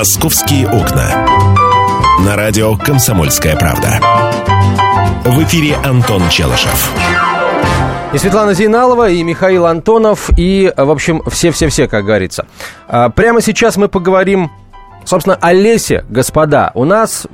«Московские окна». На радио «Комсомольская правда». В эфире Антон Челышев. И Светлана Зейналова, и Михаил Антонов, и, в общем, все-все-все, как говорится. А, прямо сейчас мы поговорим, собственно, о лесе, господа. У нас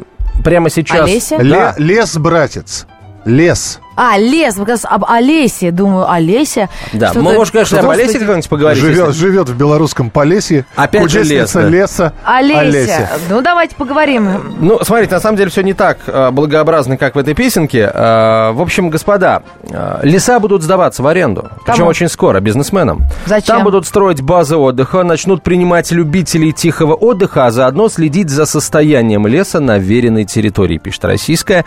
прямо сейчас... Олеся? Да. Лес, братец. Лес. А, лес, вы как раз об Олесе, думаю, Олеся. Да, Что-то- мы, может, конечно, об. Олесе как-нибудь поговорить. Живет, если- живет в белорусском Полесье. Опять же лес, да. леса. Олеся. Ну, давайте поговорим. Ну, смотрите, на самом деле все не так э, благообразно, как в этой песенке. Э, в общем, господа, э, леса будут сдаваться в аренду. Причем Кому? очень скоро, бизнесменам. Зачем? Там будут строить базы отдыха, начнут принимать любителей тихого отдыха, а заодно следить за состоянием леса на веренной территории, пишет российская.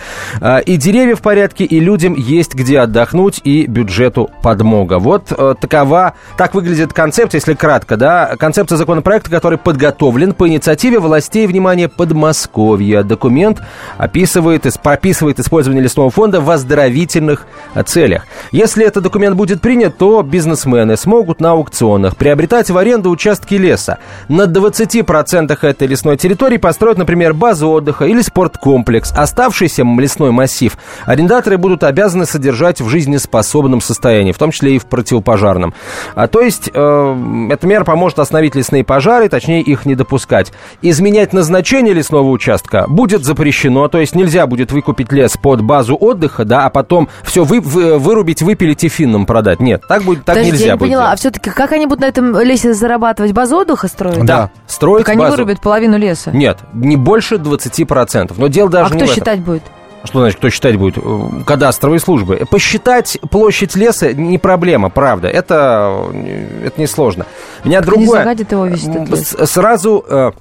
И деревья в порядке, и людям есть где отдохнуть, и бюджету подмога. Вот э, такова, так выглядит концепция, если кратко, да, концепция законопроекта, который подготовлен по инициативе властей, внимание, Подмосковья. Документ описывает, ис- прописывает использование лесного фонда в оздоровительных э, целях. Если этот документ будет принят, то бизнесмены смогут на аукционах приобретать в аренду участки леса. На 20% этой лесной территории построят, например, базу отдыха или спорткомплекс. Оставшийся лесной массив арендаторы будут обязаны содержать в жизнеспособном состоянии, в том числе и в противопожарном. А, то есть э, эта мера поможет остановить лесные пожары, точнее их не допускать. Изменять назначение лесного участка будет запрещено, то есть нельзя будет выкупить лес под базу отдыха, да, а потом все вы, вы- вырубить, выпилить и финнам продать. Нет, так, будет, так Подождите, нельзя я не будет. поняла, а все-таки как они будут на этом лесе зарабатывать? Базу отдыха строить? Да, строить Так они базу. вырубят половину леса. Нет, не больше 20%. Но дело А даже не кто в этом. считать будет? Что значит, кто считать будет? Э, Кадастровые службы. Посчитать площадь леса не проблема, правда. Это, э, это несложно. Меня Не другое... загадит его весь этот лес. Сразу...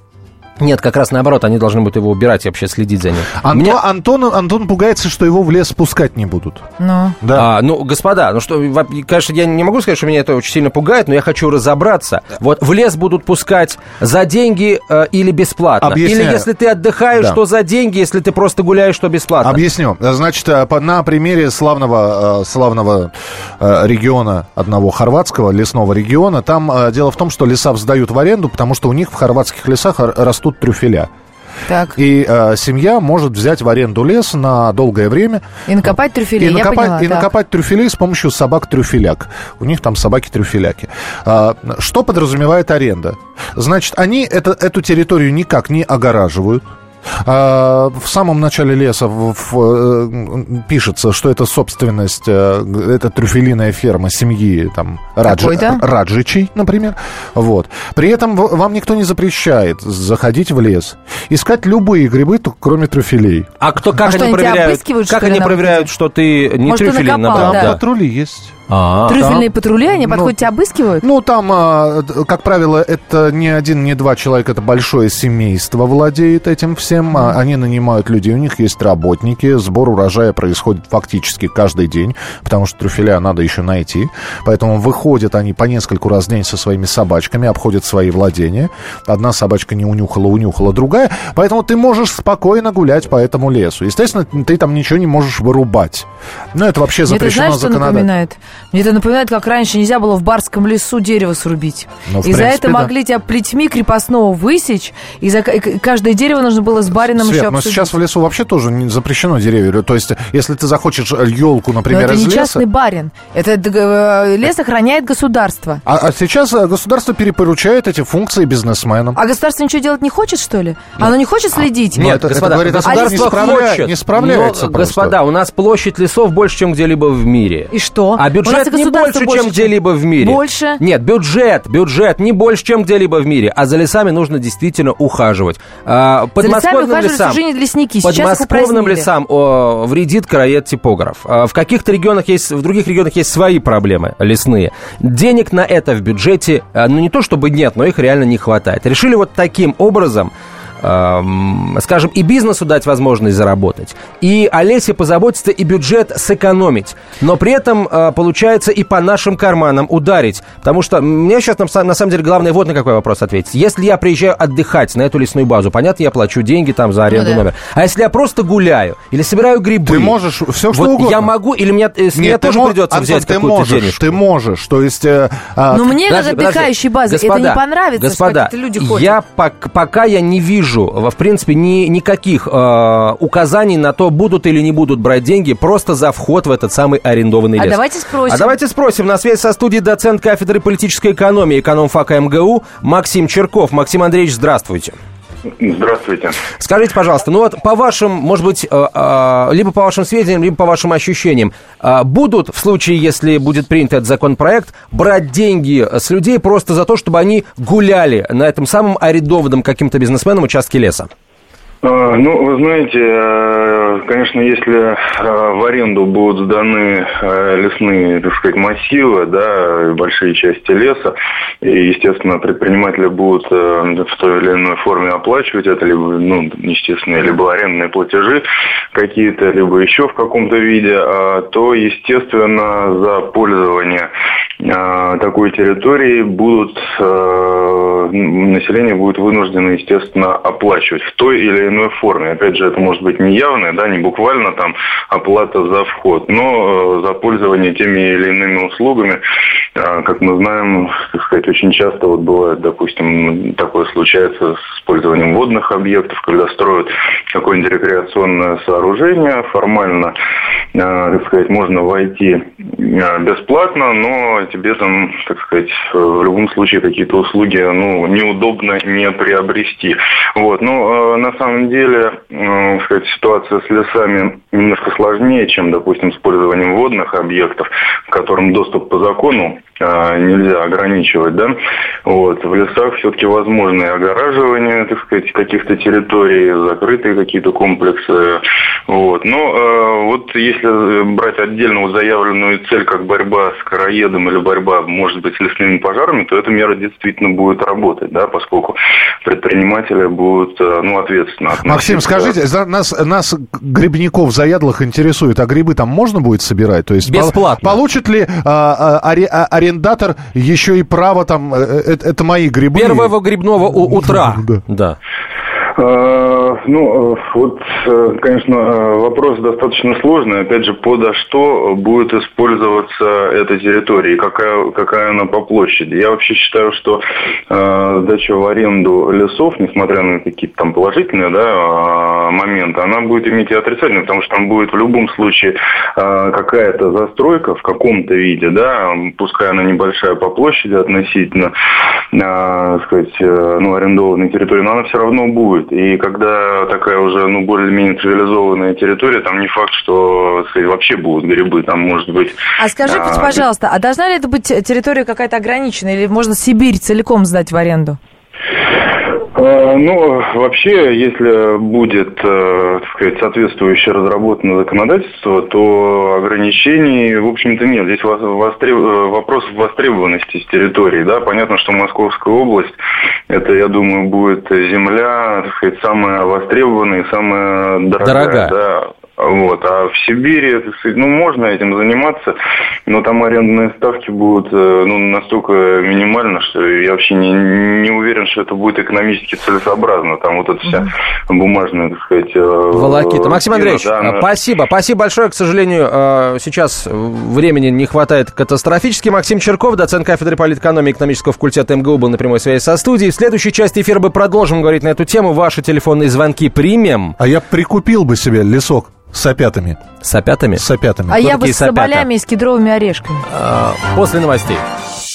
Нет, как раз наоборот, они должны будут его убирать и вообще следить за ним. Антон, Меня- Антон, Антон пугается, что его в лес пускать не будут. Ну, Да. А, ну, господа, ну что, конечно, я не могу сказать, что меня это очень сильно пугает, но я хочу разобраться. Вот в лес будут пускать за деньги э, или бесплатно? Объясняю. Или если ты отдыхаешь, Да. то за деньги, если ты просто гуляешь, то бесплатно? Объясню. Значит, э, на примере славного, э, славного э, региона, одного хорватского лесного региона, там дело в том, что леса сдают в аренду, потому что у них в хорватских лесах р- растут трюфеля. так. И э, семья может взять в аренду лес на долгое время. И накопать трюфели, И, я накопать, поняла. и так. накопать трюфелей с помощью собак-трюфеляк. У них там собаки-трюфеляки. А, что подразумевает аренда? Значит, они это, эту территорию никак не огораживают. А, в самом начале леса в- в, э, пишется, что это собственность, э, это трюфелиная ферма семьи там, Раджи, Какой-то? Раджичей, например. Вот. При этом вам никто не запрещает заходить в лес, искать любые грибы, кроме трюфелей. А кто, как А что, они тебя проверяют? как что они проверяют, что ты не Может, трюфели набрал? да. Патрули есть. А, Трюфельные патрули, они Ну, подходят, тебя обыскивают? Ну, там, а, как правило, это не один, не два человека, это большое семейство владеет этим всем. А, Они нанимают людей, у них есть работники. Сбор урожая происходит фактически каждый день, потому что трюфеля надо еще найти. Поэтому выходят они по нескольку раз в день со своими собачками, обходят свои владения. Одна собачка не унюхала, унюхала другая. Поэтому ты можешь спокойно гулять по этому лесу. Естественно, ты там ничего не можешь вырубать. Но это вообще запрещено знаешь, что законодательно. напоминает? Мне это напоминает, как раньше нельзя было в барском лесу дерево срубить. Ну, и за это да. могли тебя плетьми крепостного высечь, и за и каждое дерево нужно было с барином Свет, еще но сейчас в лесу вообще тоже не запрещено деревья. То есть, если ты захочешь елку, Но например, это из не леса... частный барин. Это э, лес охраняет государство. А, а сейчас э, государство перепоручает эти функции бизнесменам. А государство ничего делать не хочет, что ли? Оно не хочет следить? Ну, Нет, это- это господа, говорит о том, что государство не справля- хочет, не справляется но, просто. Господа, у нас площадь лесов больше, чем где-либо в мире. И что? А нас бюджет не государство больше, чем где-либо в мире. Больше? Нет, бюджет, бюджет не больше, чем где-либо в мире. А за лесами нужно действительно ухаживать. А, За лесами лесам, всю жизнь лесники. Подмосковным лесам о, вредит короед-типограф. А, в каких-то регионах есть, в других регионах есть свои проблемы лесные. Денег на это в бюджете, а, ну не то чтобы нет, но их реально не хватает. Решили вот таким образом скажем, и бизнесу дать возможность заработать, и о лесе позаботиться, и бюджет сэкономить, но при этом э, получается и по нашим карманам ударить. Потому что мне сейчас на, самом деле главное вот на какой вопрос ответить. Если я приезжаю отдыхать на эту лесную базу, понятно, я плачу деньги там за аренду ну, да. номера. А если я просто гуляю или собираю грибы... Ты можешь все что вот угодно. Я могу, или мне, с Нет, меня тоже придется Антон, взять какую-то денежку. Ты можешь, то есть... Э, а... Но мне даже отдыхающей базы господа, это не понравится, господа, люди ходят. Я, пока я не вижу, в принципе, ни, никаких э, указаний на то, будут или не будут брать деньги просто за вход в этот самый арендованный а лес. А давайте спросим. А давайте спросим. На связи со студией доцент кафедры политической экономии, экономфака МГУ Максим Черков. Максим Андреевич, здравствуйте. Здравствуйте. Скажите, пожалуйста, ну вот по вашим, может быть, э, э, либо по вашим сведениям, либо по вашим ощущениям, э, будут в случае, если будет принят этот законопроект, брать деньги с людей просто за то, чтобы они гуляли на этом самом арендованном каким-то бизнесменом участке леса? А, ну, вы знаете, э, конечно, если э, в аренду будут сданы э, лесные, так сказать, массивы, да, большие части леса, и, естественно, предприниматели будут в той или иной форме оплачивать это, либо, ну, естественно, либо арендные платежи какие-то, либо еще в каком-то виде, а, то, естественно, за пользование такой территорией будут, население будет вынуждено, естественно, оплачивать в той или иной форме. Опять же, это может быть не явное, да, не буквально там оплата за вход, но э, за пользование теми или иными услугами, э, как мы знаем, так сказать, очень часто вот бывает, допустим, такое случается с использованием водных объектов, когда строят какое-нибудь рекреационное сооружение, формально, э, так сказать, можно войти бесплатно, но тебе там, так сказать, в любом случае какие-то услуги, ну, неудобно не приобрести. Вот, но на самом самом деле, э, сказать, ситуация с лесами немножко сложнее, чем, допустим, с использованием водных объектов, к которым доступ по закону э, нельзя ограничивать, да. Вот. В лесах все-таки возможно и огораживание, так сказать, каких-то территорий, закрытые какие-то комплексы. Вот. Но э, вот если брать отдельно заявленную цель, как борьба с короедом или борьба, может быть, с лесными пожарами, то эта мера действительно будет работать, да, поскольку предприниматели будут э, ну, ответственно относиться. Максим, скажите, нас, нас грибников заядлых интересует, а грибы там можно будет собирать? То есть Бесплатно. Пол, получит ли а, а, а, арендатор еще и право там, это, э, это мои грибы? Первого грибного утра. Да. да. Э, ну, э, вот, э, конечно, вопрос достаточно сложный. Опять же, подо что будет использоваться эта территория и какая, какая она по площади. Я вообще считаю, что э, сдача в аренду лесов, несмотря на какие-то там положительные да, моменты, она будет иметь и отрицательные, потому что там будет в любом случае э, какая-то застройка в каком-то виде, да, пускай она небольшая по площади относительно, э, сказать, э, ну, арендованной территории, но она все равно будет. И когда такая уже, ну, более-менее цивилизованная территория, там не факт, что, сказать, вообще будут грибы, там может быть... А скажите, а, пожалуйста, а должна ли это быть территория какая-то ограниченная, или можно Сибирь целиком сдать в аренду? Э, ну, вообще, если будет, э, так сказать, соответствующее разработано законодательство, то ограничений, в общем-то, нет. Здесь востреб... Э, вопрос востребованности с территории. Да? Понятно, что Московская область, это, я думаю, будет земля, так сказать, самая востребованная и самая дорогая. дорогая. Да. Вот. А в Сибири, ну, можно этим заниматься, но там арендные ставки будут э, ну, настолько минимально, что я вообще не, не уверен, что это будет экономически целесообразно. Там вот эта вся бумажная, так сказать... Э, Волокита. Максим Андреевич, да, она... спасибо. Спасибо большое. К сожалению, э, сейчас времени не хватает катастрофически. Максим Черков, доцент кафедры политэкономии и экономического факультета МГУ, был на прямой связи со студией. В следующей части эфира мы продолжим говорить на эту тему. Ваши телефонные звонки примем. А я прикупил бы себе лесок. С опятами. С опятами? С опятами. А Кто я бы с соболями и с кедровыми орешками. А, после новостей.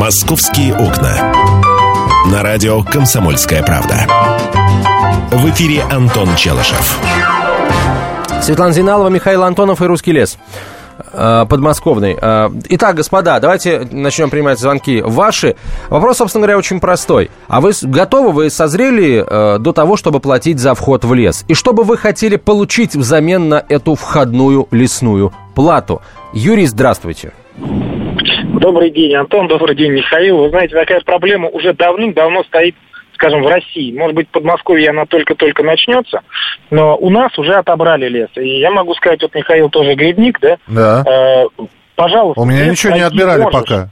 «Московские окна». На радио «Комсомольская правда». В эфире Антон Челышев. Светлана Зиналова, Михаил Антонов и «Русский лес». э, Подмосковный. Э, Итак, господа, давайте начнем принимать звонки ваши. Вопрос, собственно говоря, очень простой. А вы готовы, вы созрели э, до того, чтобы платить за вход в лес? И что бы вы хотели получить взамен на эту входную лесную плату? Юрий, здравствуйте. Добрый день, Антон. Добрый день, Михаил. Вы знаете, такая проблема уже давным-давно стоит, скажем, в России. Может быть, в Подмосковье она только-только начнется, но у нас уже отобрали лес. И я могу сказать, вот Михаил тоже грибник, да? Да. Э, пожалуйста. У меня ничего не отбирали можешь. пока.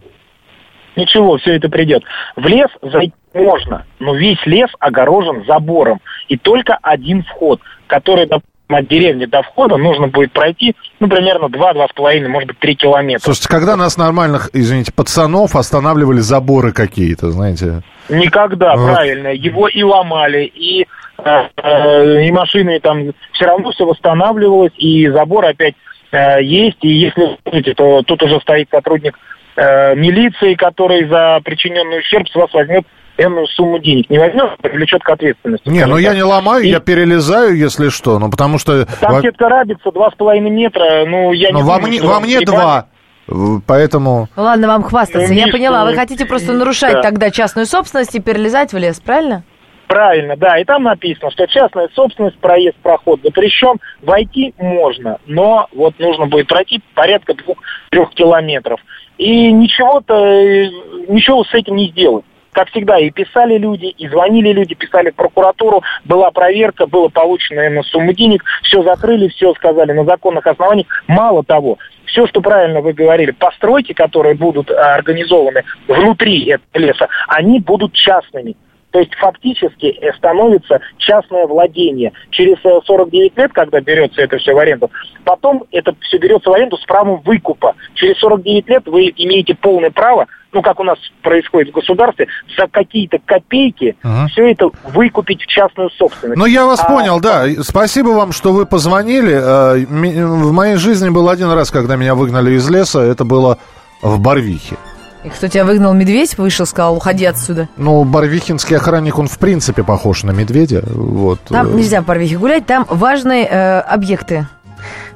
Ничего, все это придет. В лес зайти можно, но весь лес огорожен забором. И только один вход, который допустим, от деревни до входа нужно будет пройти, ну, примерно 2-2,5, может быть, 3 километра. Слушайте, когда нас нормальных, извините, пацанов останавливали заборы какие-то, знаете? Никогда, Вот. правильно. Его и ломали, и, э, э, и машины там все равно все восстанавливалось, и забор опять э, есть. И если помните, то тут уже стоит сотрудник э, милиции, который за причиненный ущерб с вас возьмет энную сумму денег. Не возьмет, а привлечет к ответственности. Не, ну я не ломаю, И я перелезаю, если что, ну потому что... Там сетка с половиной метра, ну я ну, не во думаю, мне, во вам мне ебать. два, В- поэтому... Ну ладно вам хвастаться. Ну, Я поняла, ну, вы хотите просто нарушать да. тогда частную собственность и перелезать в лес, правильно? Правильно, да. И там написано, что частная собственность, проезд, проход запрещен. Войти можно, но вот нужно будет пройти порядка двух-трех километров. И ничего-то, э, ничего с этим не сделать. Как всегда, и писали люди, и звонили люди, писали в прокуратуру, была проверка, было получено именно сумму денег, все закрыли, все сказали на законных основаниях. Мало того, все, что правильно вы говорили, постройки, которые будут а, организованы внутри этого леса, они будут частными. То есть фактически э, становится частное владение. Через э, 49 лет, когда берется это все в аренду, потом это все берется в аренду с правом выкупа. Через 49 лет вы имеете полное право, ну как у нас происходит в государстве, за какие-то копейки Ага. все это выкупить в частную собственность. Ну, я вас А, понял, да. Спасибо вам, что вы позвонили. Э, В моей жизни был один раз, когда меня выгнали из леса. Это было в Барвихе. И кто тебя выгнал, медведь вышел, сказал, уходи отсюда. Ну, барвихинский охранник, он в принципе похож на медведя. Вот. Там Э, нельзя в Парвихе гулять, там важные э, объекты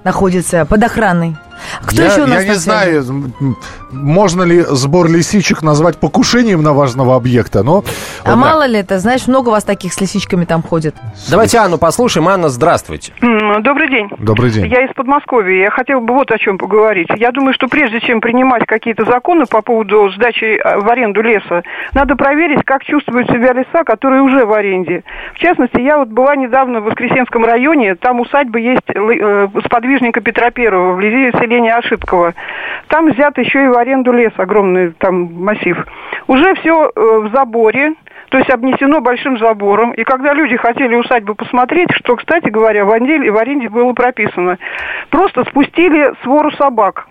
находятся под охраной. Кто я, еще у нас я не знаю, можно ли сбор лисичек назвать покушением на важного объекта, но... А да. мало ли это, знаешь, много вас таких с лисичками там ходит. Давайте Анну послушаем. Анна, здравствуйте. Добрый день. Добрый день. Я из Подмосковья. Я хотела бы вот о чем поговорить. Я думаю, что прежде чем принимать какие-то законы по поводу сдачи э, в аренду леса, надо проверить, как чувствуют себя леса, которые уже в аренде. В частности, я вот была недавно в Воскресенском районе. Там усадьба есть э, сподвижника Петра Первого вблизи селения Ошибково. Там взят еще и в аренду лес, огромный там массив. Уже все в заборе, то есть обнесено большим забором. И когда люди хотели усадьбу посмотреть, что, кстати говоря, в аренде, в аренде было прописано, просто спустили свору собак.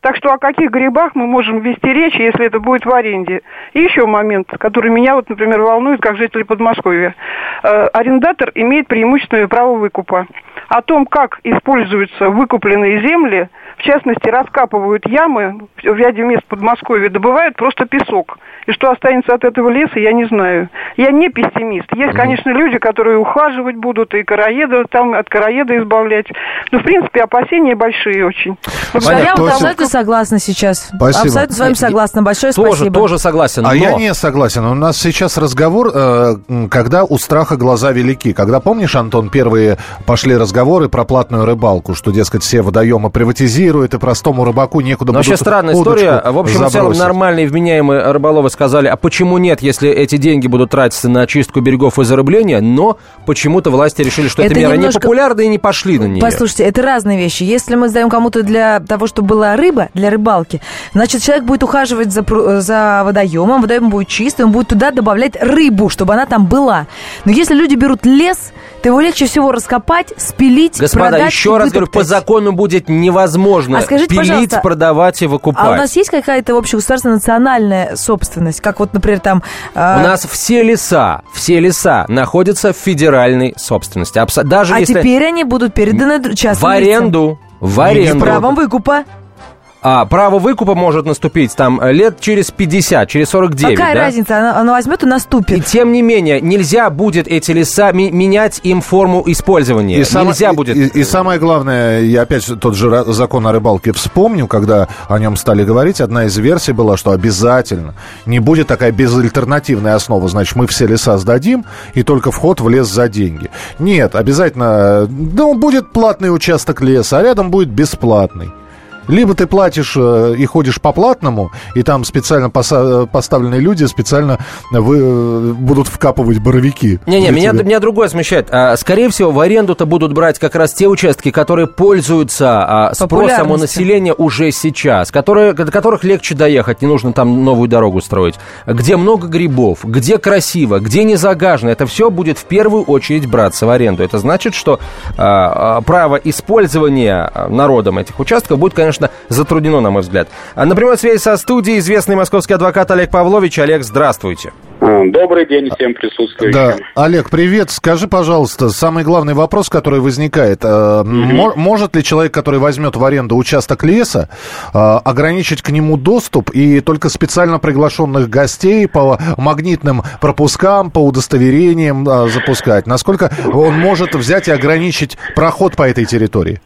Так что о каких грибах мы можем вести речь, если это будет в аренде? И еще момент, который меня, вот, например, волнует, как житель Подмосковья. Э, арендатор имеет преимущественное право выкупа. О том, как используются выкупленные земли, в частности, раскапывают ямы в ряде мест Подмосковья, добывают просто песок. И что останется от этого леса, я не знаю. Я не пессимист. Есть, конечно, люди, которые ухаживать будут, и короеда, там, от короеда избавлять. Но, в принципе, опасения большие очень. Вот Понятно. я абсолютно согласна сейчас. Спасибо. Абсолютно с вами согласна. Большое Тоже, спасибо. тоже согласен. А но- я не согласен. У нас сейчас разговор, э, когда у страха глаза велики. Когда, помнишь, Антон, первые пошли разговоры про платную рыбалку, что, дескать, все водоемы приватизируют, и простому рыбаку некуда Но вообще странная история. В общем и целом забросить. нормальные вменяемые рыболовы сказали, а почему нет, если эти деньги будут тратиться на очистку берегов и зарыбление, но почему-то власти решили, что Это эта мера немножко- непопулярна и не пошли на нее. Послушайте, это разные вещи. Если мы сдаем кому-то для того, чтобы была рыба, для рыбалки, значит, человек будет ухаживать за, за водоемом, водоем будет чистый, он будет туда добавлять рыбу, чтобы она там была. Но если люди берут лес, то его легче всего раскопать, спилить, Господа, продать еще и раз говорю, по закону будет невозможно А скажите, пилить, продавать и выкупать. А у нас есть какая-то общегосударственная национальная собственность? Как вот, например, там... У э, нас все леса, все леса находятся в федеральной собственности. Абсо- Даже а если теперь они будут переданы дру- в частным лицам. аренду, в С аренду. правом выкупа. А право выкупа может наступить там лет через 50, через 49, Какая да? разница? Она, она возьмет и И наступит. тем не менее, нельзя будет эти леса ми- менять им форму использования. сам- нельзя и- будет. И, и самое главное, я опять же тот же закон о рыбалке вспомню, когда о нем стали говорить, одна из версий была, что обязательно не будет такая безальтернативная основа, значит, мы все леса сдадим, и только вход в лес за деньги. Нет, обязательно, ну, будет платный участок леса, а рядом будет бесплатный. Либо ты платишь э, и ходишь по платному, и там специально поставленные люди специально вы, э, будут вкапывать боровики. Не-не, меня, тебя. меня другое смущает. А, скорее всего, в аренду-то будут брать как раз те участки, которые пользуются а, спросом у населения уже сейчас, которые, до которых легче доехать, не нужно там новую дорогу строить, где много грибов, где красиво, где не загажено. Это все будет в первую очередь браться в аренду. Это значит, что а, право использования народом этих участков будет, конечно, затруднено, на мой взгляд. А, на прямой связи со студией известный московский адвокат Олег Павлович. Олег, здравствуйте. Добрый день всем присутствующим. Да, Олег, привет. Скажи, пожалуйста, самый главный вопрос, который возникает. э, мо- Может ли человек, который возьмет в аренду участок леса, э, ограничить к нему доступ и только специально приглашенных гостей по магнитным пропускам, по удостоверениям э, запускать? Насколько он может взять и ограничить проход по этой территории?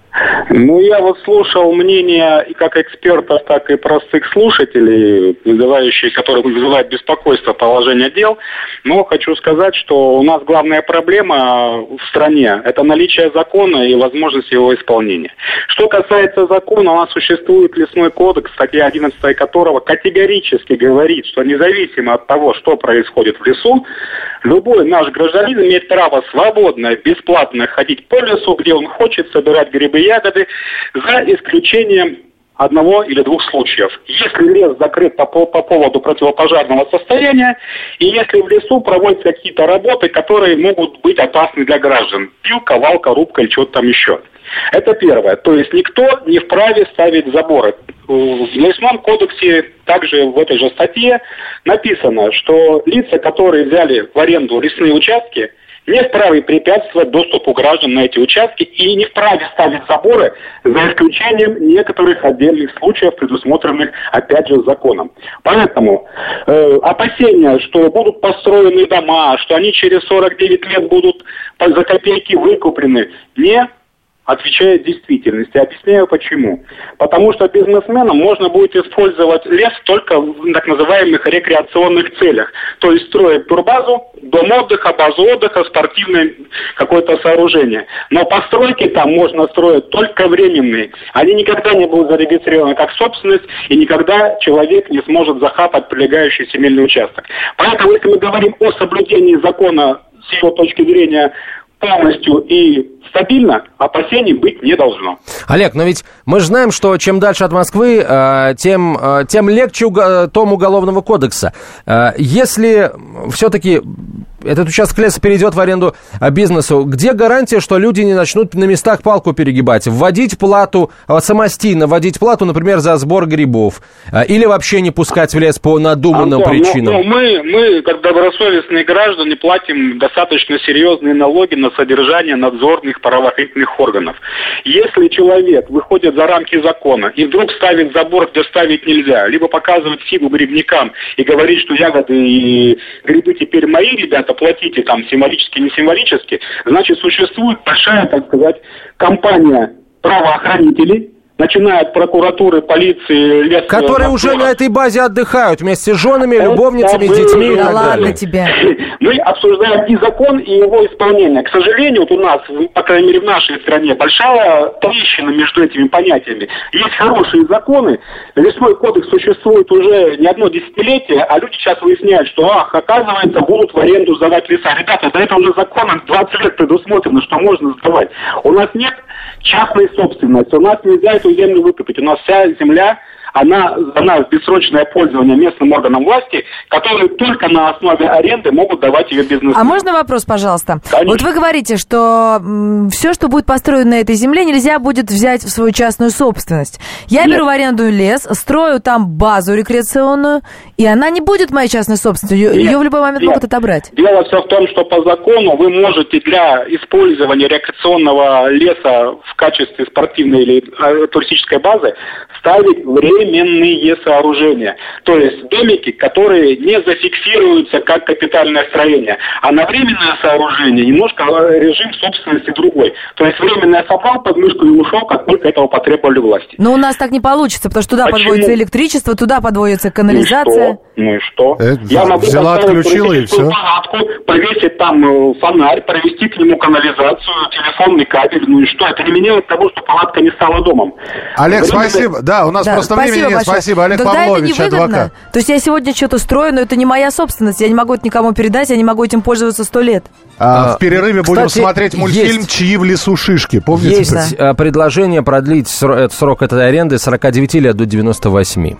Ну, я вот слушал мнение и как экспертов, так и простых слушателей, вызывающие, которые вызывают беспокойство положения дел. Но хочу сказать, что у нас главная проблема в стране – это наличие закона и возможность его исполнения. Что касается закона, у нас существует лесной кодекс, статья 11 которого категорически говорит, что независимо от того, что происходит в лесу, любой наш гражданин имеет право свободно, бесплатно ходить по лесу, где он хочет, собирать грибы и ягоды, за исключением одного или двух случаев. Если лес закрыт по- по поводу противопожарного состояния, и если в лесу проводятся какие-то работы, которые могут быть опасны для граждан. Пилка, валка, рубка или что-то там еще. Это первое. То есть никто не вправе ставить заборы. В лесном кодексе, также в этой же статье, написано, что лица, которые взяли в аренду лесные участки, не вправе препятствовать доступу граждан на эти участки и не вправе ставить заборы, за исключением некоторых отдельных случаев, предусмотренных, опять же, законом. Поэтому э, опасения, что будут построены дома, что они через 49 лет будут за копейки выкуплены, не отвечает действительности. Объясняю почему. Потому что бизнесменам можно будет использовать лес только в так называемых рекреационных целях. То есть строить турбазу, дом отдыха, базу отдыха, спортивное какое-то сооружение. Но постройки там можно строить только временные. Они никогда не будут зарегистрированы как собственность, и никогда человек не сможет захапать прилегающий земельный участок. Поэтому, если мы говорим о соблюдении закона с его точки зрения полностью и стабильно, опасений быть не должно. Олег, но ведь мы же знаем, что чем дальше от Москвы, э, тем, э, тем легче том Уголовного кодекса. Э, Если все-таки этот участок леса перейдет в аренду э, бизнесу, где гарантия, что люди не начнут на местах палку перегибать, вводить плату, э, самостийно вводить плату, например, за сбор грибов, э, или вообще не пускать в лес по надуманным Антон, ну- причинам? ну, мы, мы, как добросовестные граждане, платим достаточно серьезные налоги на содержание надзорных правоохранительных органов. Если человек выходит за рамки закона и вдруг ставит забор, где ставить нельзя, либо показывает фигу грибникам и говорит, что ягоды и грибы теперь мои, ребята, платите там символически, не символически, значит, существует большая, так сказать, компания правоохранителей, начиная от прокуратуры, полиции, лесного Которые уже на этой базе отдыхают вместе с женами, Это любовницами, мы детьми и так ладно далее. тебе. Мы обсуждаем и закон, и его исполнение. К сожалению, вот у нас, по крайней мере в нашей стране, большая трещина между этими понятиями. Есть хорошие законы, лесной кодекс существует уже не одно десятилетие, а люди сейчас выясняют, что, ах, оказывается, будут в аренду сдавать леса. Ребята, да это уже законом 20 лет предусмотрено, что можно сдавать. У нас нет частной собственности, у нас нельзя эту землю выкупить. У нас вся земля она дана в бессрочное пользование местным органам власти, которые только на основе аренды могут давать ее бизнес. А можно вопрос, пожалуйста? Конечно. Вот вы говорите, что все, что будет построено на этой земле, нельзя будет взять в свою частную собственность. Я Нет. беру в аренду лес, строю там базу рекреационную, и она не будет моей частной собственностью. Ее, ее в любой момент Нет. могут отобрать. Дело все в том, что по закону вы можете для использования рекреационного леса в качестве спортивной или э, туристической базы ставить временные сооружения. То есть домики, которые не зафиксируются как капитальное строение. А на временное сооружение немножко режим собственности другой. То есть временное собрал подмышку и ушел, как только этого потребовали власти. Но у нас так не получится, потому что туда Почему? подводится электричество, туда подводится канализация. Ну и что? Э, Я могу взяла, поставить отключила и всё. палатку, повесить там э, фонарь, провести к нему канализацию, телефонный кабель. Ну и что? Это не меняет того, что палатка не стала домом. Олег, Временное- спасибо. Да, у нас Да, просто спасибо времени нет. большое. Спасибо. Олег Тогда Павлович, это невыгодно. адвокат. То есть я сегодня что-то строю, но это не моя собственность. Я не могу это никому передать, я не могу этим пользоваться сто лет. А, А, в перерыве будем кстати, смотреть мультфильм есть. «Чьи в лесу шишки». Помните? Есть э, предложение продлить сро- э, срок этой аренды с 49 лет до 98.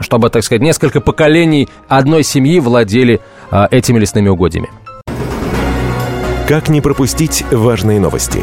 Чтобы, так сказать, несколько поколений одной семьи владели э, этими лесными угодьями. Как не пропустить важные новости?